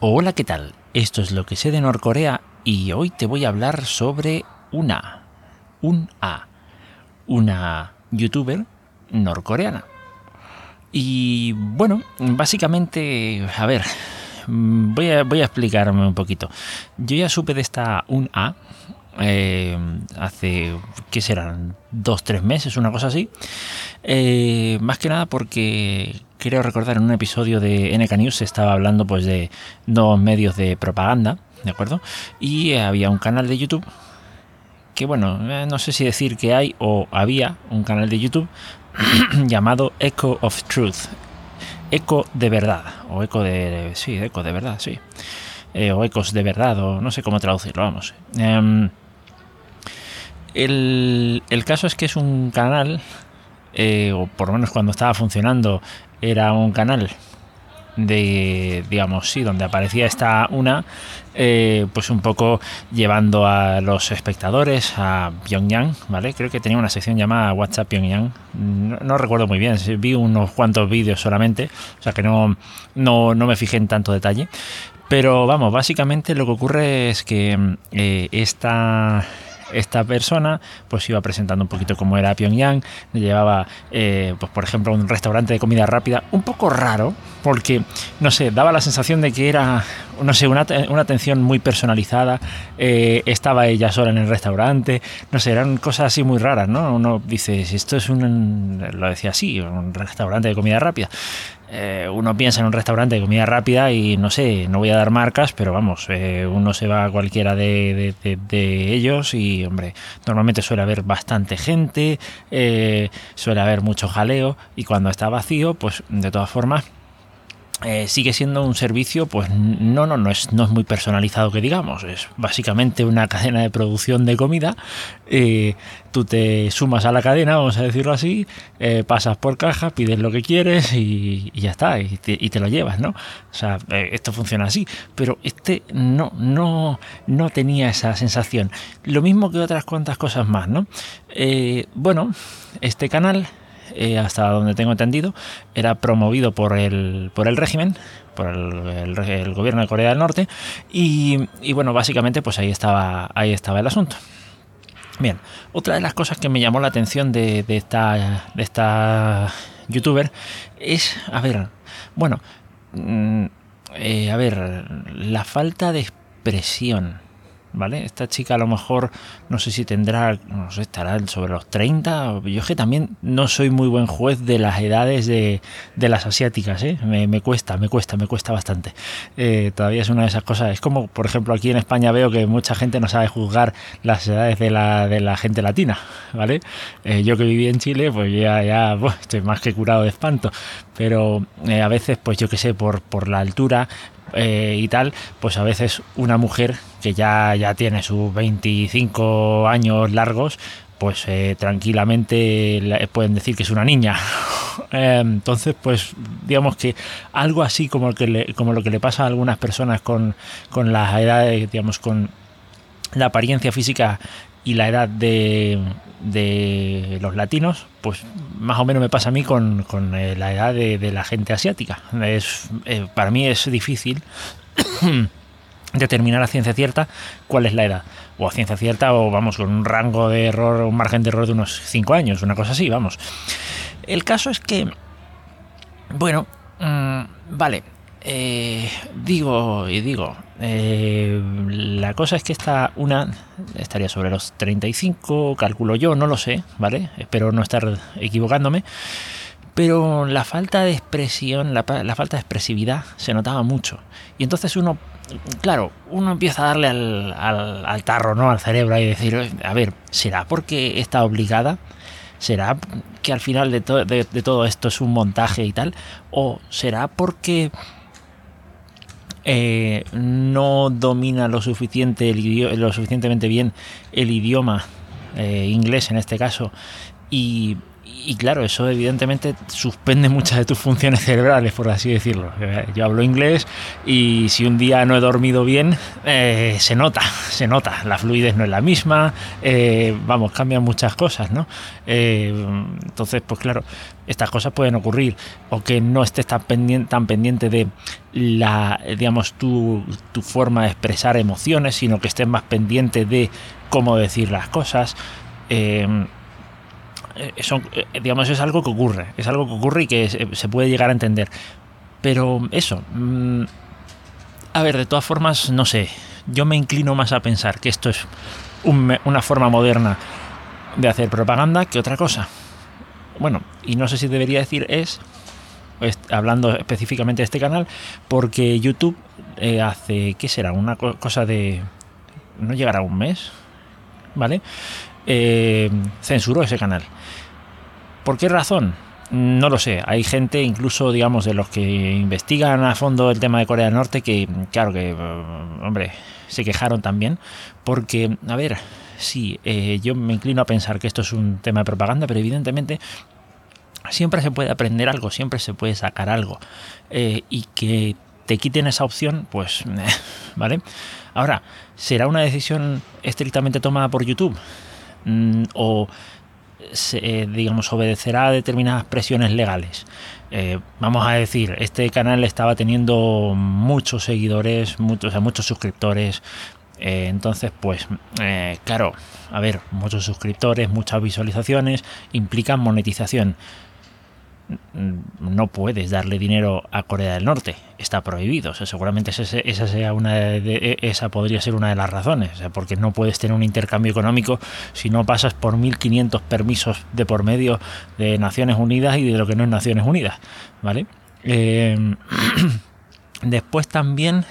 Hola, ¿qué tal? Esto es lo que sé de Norcorea y hoy te voy a hablar sobre una, un A, una youtuber norcoreana. Y bueno, básicamente, a ver, voy a, voy a explicarme un poquito. Yo ya supe de esta un A eh, hace, ¿qué serán? Dos, tres meses, una cosa así. Eh, más que nada porque creo recordar en un episodio de NK News se estaba hablando pues de dos medios de propaganda, ¿de acuerdo? Y había un canal de YouTube que bueno, eh, no sé si decir que hay o había un canal de YouTube llamado Echo of Truth. Eco de verdad, o eco de... Sí, eco de verdad, sí. o ecos de verdad, o no sé cómo traducirlo, vamos. Em, el, caso es que es un canal, eh, o por lo menos cuando estaba funcionando, era un canal de, digamos, sí, donde aparecía esta una, eh, pues un poco llevando a los espectadores a Pyongyang, ¿vale? Creo que tenía una sección llamada WhatsApp Pyongyang, no, recuerdo muy bien, vi unos cuantos vídeos solamente, o sea que no, no, no me fijé en tanto detalle, pero vamos, básicamente lo que ocurre es que eh, esta esta persona pues iba presentando un poquito cómo era Pyongyang, llevaba eh, pues por ejemplo un restaurante de comida rápida un poco raro porque no sé, daba la sensación de que era no sé, una, atención muy personalizada, eh, estaba ella sola en el restaurante, no sé, eran cosas así muy raras, ¿no? Uno dice, esto es un, lo decía así, un restaurante de comida rápida, eh, uno piensa en un restaurante de comida rápida y no sé, no voy a dar marcas, pero vamos, eh, uno se va a cualquiera de, ellos y, hombre, normalmente suele haber bastante gente, suele haber mucho jaleo y cuando está vacío, pues de todas formas eh, sigue siendo un servicio, pues no, no, no es, no es muy personalizado que digamos, es básicamente una cadena de producción de comida. Eh, tú te sumas a la cadena, vamos a decirlo así, eh, pasas por caja, pides lo que quieres y, ya está, y te, lo llevas, ¿no? O sea, esto funciona así, pero este no, no, no tenía esa sensación. Lo mismo que otras cuantas cosas más, ¿no? bueno, este canal eh, hasta donde tengo entendido, era promovido por el, por el régimen, por el, gobierno de Corea del Norte, y, bueno, básicamente pues ahí estaba, ahí estaba el asunto. Bien, otra de las cosas que me llamó la atención de, esta, de esta youtuber es, a ver, bueno, mm, eh, a ver, la falta de expresión ¿vale? Esta chica a lo mejor, no sé si tendrá, no sé, estará sobre los 30. Yo es que también no soy muy buen juez de las edades de, las asiáticas, ¿eh? Me, cuesta, me cuesta, me cuesta bastante. Eh, todavía es una de esas cosas. Es como, por ejemplo, aquí en España veo que mucha gente no sabe juzgar las edades de la, de la gente latina, ¿vale? Eh, yo que viví en Chile, pues ya, ya estoy más que curado de espanto. Pero a veces, pues yo que sé, por, por la altura, eh, y tal, pues a veces una mujer que ya, ya tiene sus 25 años largos, pues eh, tranquilamente pueden decir que es una niña. Eh, entonces, pues digamos que algo así como, que como lo que le pasa a algunas personas con, con las edades, digamos, con la apariencia física y la edad de, de los latinos, pues más o menos me pasa a mí con, eh, la edad de, la gente asiática. Es, eh, para mí es difícil determinar a ciencia cierta cuál es la edad. O a ciencia cierta, o vamos, con un rango de error, un margen de error de unos 5 años, una cosa así, vamos. El caso es que, bueno, mm, vale, eh, digo y digo, eh, la cosa es que esta una estaría sobre los 35, calculo yo, no lo sé, ¿vale? Espero no estar equivocándome. Pero la falta de expresión, la, falta de expresividad se notaba mucho. Y entonces uno, claro, uno empieza a darle al, al, tarro, ¿no? Al cerebro y decir, a ver, ¿será porque está obligada? ¿Será que al final de, de todo esto es un montaje y tal? ¿O será porque eh, no domina lo, suficiente lo suficientemente bien el idioma eh, inglés en este caso y, y claro, eso evidentemente suspende muchas de tus funciones cerebrales, por así decirlo. Yo hablo inglés y si un día no he dormido bien, eh, se nota, se nota. La fluidez no es la misma, eh, vamos, cambian muchas cosas, ¿no? Eh, entonces, pues claro, estas cosas pueden ocurrir. O que no estés tan pendiente, tan pendiente de la, digamos, tu, tu forma de expresar emociones, sino que estés más pendiente de cómo decir las cosas. Eh, eh, digamos, es algo que ocurre, es algo que ocurre y que se, puede llegar a entender. Pero eso, mm, a ver, de todas formas, no sé, yo me inclino más a pensar que esto es una forma moderna de hacer propaganda que otra cosa. Bueno, y no sé si debería decir es, hablando específicamente de este canal, porque YouTube eh, hace, ¿qué será? Una cosa de... no llegará a un mes, ¿vale? Censuró ese canal. ¿Por qué razón? No lo sé. Hay gente, incluso, digamos, de los que investigan a fondo el tema de Corea del Norte, que, claro, que, eh, hombre, se quejaron también. Porque, a ver, sí, eh, yo me inclino a pensar que esto es un tema de propaganda, pero evidentemente siempre se puede aprender algo, siempre se puede sacar algo. Eh, y que te quiten esa opción, pues, ¿vale? Ahora, ¿será una decisión estrictamente tomada por YouTube? Mm, ¿O se, eh, digamos, obedecerá a determinadas presiones legales. Eh, vamos a decir, este canal estaba teniendo muchos seguidores, muchos, muchos suscriptores. Eh, entonces, pues, claro, a ver, muchos suscriptores, muchas visualizaciones implican monetización no puedes darle dinero a Corea del Norte. Está prohibido. seguramente esa, sea una de, esa podría ser una de las razones. porque no puedes tener un intercambio económico si no pasas por 1.500 permisos de por medio de Naciones Unidas y de lo que no es Naciones Unidas. ¿Vale? Eh, después también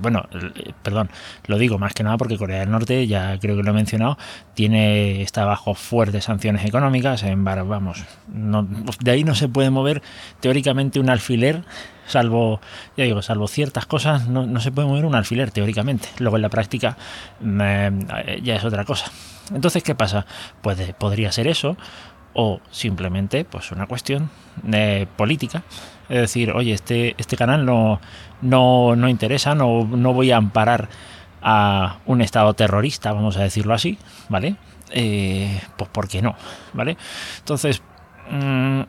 bueno, eh, perdón, lo digo más que nada porque Corea del Norte, ya creo que lo he mencionado, tiene, está bajo fuertes sanciones económicas, en, vamos, de ahí no se puede mover teóricamente un alfiler, salvo, ya digo, salvo ciertas cosas, no, se puede mover un alfiler teóricamente, luego en la práctica eh, ya es otra cosa. Entonces, ¿qué pasa? Pues podría ser eso, o simplemente pues una cuestión de política es decir oye este este canal no no, no interesa no, no voy a amparar a un estado terrorista vamos a decirlo así vale eh, pues por qué no vale entonces mm,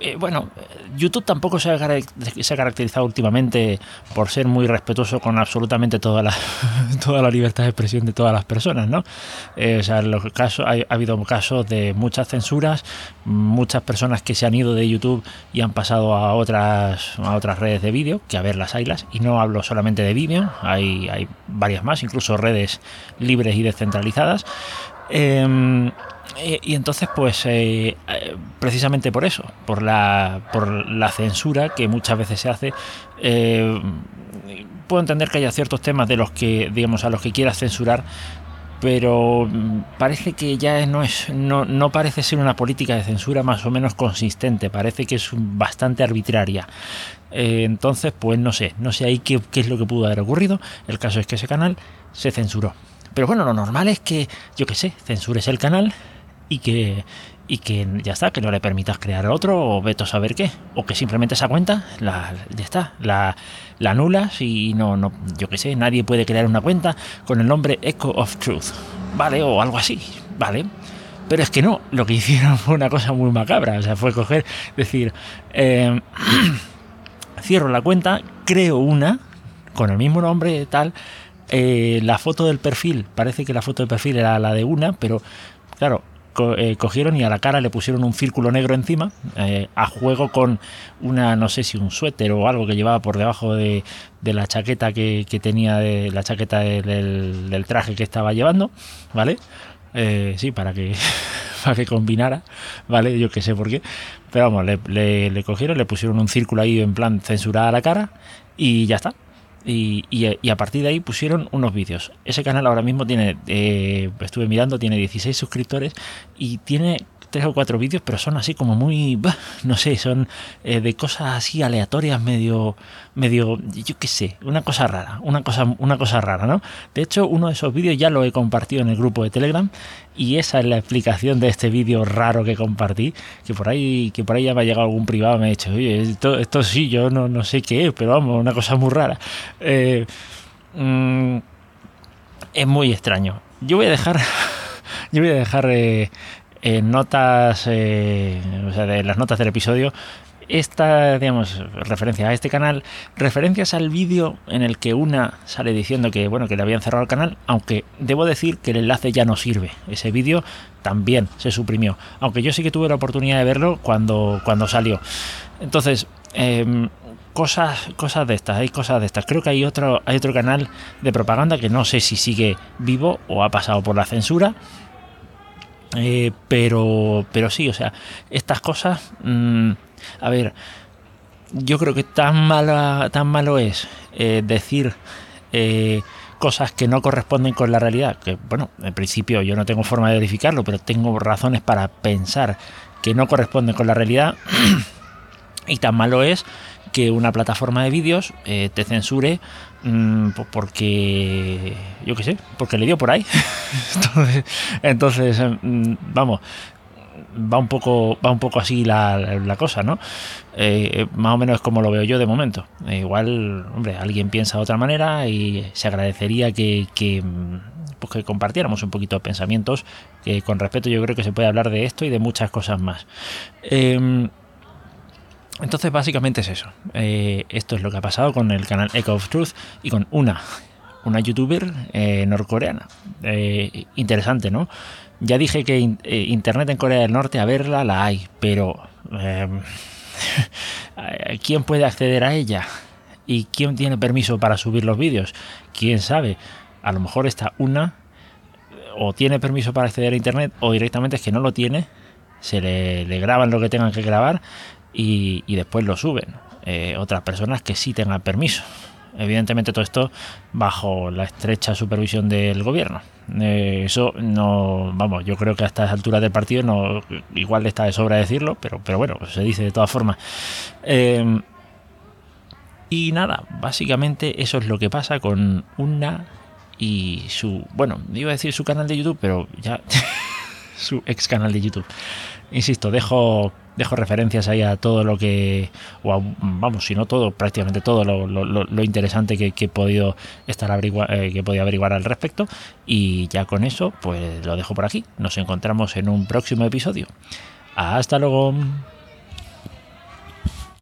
eh, bueno, YouTube tampoco se ha, caracterizado últimamente por ser muy respetuoso con absolutamente toda la, toda la libertad de expresión de todas las personas, ¿no? Eh, o sea, en los casos, ha, habido casos de muchas censuras, muchas personas que se han ido de YouTube y han pasado a otras, a otras redes de vídeo, que a ver las haylas, y no hablo solamente de vídeo, hay, hay varias más, incluso redes libres y descentralizadas. Em, y, entonces, pues, eh, eh, precisamente por eso, por la, por la censura que muchas veces se hace, eh, puedo entender que haya ciertos temas de los que, digamos, a los que quieras censurar, pero parece que ya no es, no, no parece ser una política de censura más o menos consistente, parece que es bastante arbitraria. entonces, pues no sé, no sé ahí qué es lo que pudo haber ocurrido. El caso es que ese canal se censuró. Pero bueno, lo normal es que, yo qué sé, censures el canal y que y que ya está, que no le permitas crear otro o veto a saber qué, o que simplemente esa cuenta la, ya está, la, la anulas y no, no, yo qué sé, nadie puede crear una cuenta con el nombre Echo of Truth, ¿vale? O algo así, ¿vale? Pero es que no, lo que hicieron fue una cosa muy macabra, o sea, fue coger, decir, eh, cierro la cuenta, creo una con el mismo nombre tal, eh, la foto del perfil, parece que la foto del perfil era la de una, pero claro, eh, cogieron y a la cara le pusieron un círculo negro encima, eh, a juego con una, no sé si un suéter o algo que llevaba por debajo de, la chaqueta que, tenía, de la chaqueta del, traje que estaba llevando, ¿vale? sí, para que, para que combinara, ¿vale? Yo que sé por qué. Pero vamos, le, le, le, cogieron, le pusieron un círculo ahí en plan censurada a la cara y ya está. Y, a partir de ahí pusieron unos vídeos. Ese canal ahora mismo tiene, eh, estuve mirando, tiene 16 suscriptores y tiene tres o cuatro vídeos, pero son así como muy, no sé, son eh, de cosas así aleatorias, medio, medio, yo qué sé, una cosa rara, una cosa, una cosa rara, ¿no? De hecho, uno de esos vídeos ya lo he compartido en el grupo de Telegram y esa es la explicación de este vídeo raro que compartí, que por ahí, que por ahí ya me ha llegado algún privado, me ha dicho, oye, esto, esto sí, yo no, no sé qué es, pero vamos, una cosa muy rara. Eh, mm, es muy extraño. Yo voy a dejar, yo voy a dejar eh, en notas, eh, o sea, de las notas del episodio, esta, digamos, referencia a este canal, referencias al vídeo en el que una sale diciendo que, bueno, que le habían cerrado el canal, aunque debo decir que el enlace ya no sirve. Ese vídeo también se suprimió, aunque yo sí que tuve la oportunidad de verlo cuando, cuando salió. Entonces, em, cosas, cosas de estas, hay cosas de estas. Creo que hay otro, hay otro canal de propaganda que no sé si sigue vivo o ha pasado por la censura eh, pero, pero sí, o sea, estas cosas, mm, a ver, yo creo que tan, mala, tan malo es eh, decir eh, cosas que no corresponden con la realidad, que bueno, en principio yo no tengo forma de verificarlo, pero tengo razones para pensar que no corresponden con la realidad, y tan malo es que una plataforma de vídeos te censure Mm, porque yo qué sé, porque le dio por ahí. entonces, mm, vamos, va un poco, va un poco así la, cosa, ¿no? Eh, más o menos es como lo veo yo de momento. Eh, igual, hombre, alguien piensa de otra manera y se agradecería que, que, pues que compartiéramos un poquito de pensamientos, que con respeto yo creo que se puede hablar de esto y de muchas cosas más. Eh, entonces básicamente es eso. Eh, esto es lo que ha pasado con el canal Echo of Truth y con una, una youtuber eh, norcoreana. Eh, interesante, ¿no? Ya dije que Internet en Corea del Norte a verla la hay, pero em, ¿quién puede acceder a ella? ¿Y quién tiene permiso para subir los vídeos? ¿Quién sabe? A lo mejor está una o tiene permiso para acceder a Internet o directamente es que no lo tiene, se le, le graban lo que tengan que grabar y, después lo suben. Eh, otras personas que sí tengan permiso. Evidentemente todo esto bajo la estrecha supervisión del gobierno. Eh, eso no, vamos, yo creo que a estas alturas del partido no, igual está de sobra decirlo, pero, pero bueno, se dice de todas formas. Eh, y nada, básicamente eso es lo que pasa con una y su, bueno, iba a decir su canal de YouTube, pero ya su ex canal de YouTube. Insisto, dejo dejo referencias ahí a todo lo que, o vamos, si no todo, prácticamente todo lo, interesante que, he podido estar eh, que he podido averiguar al respecto. Y ya con eso, pues lo dejo por aquí. Nos encontramos en un próximo episodio. Hasta luego.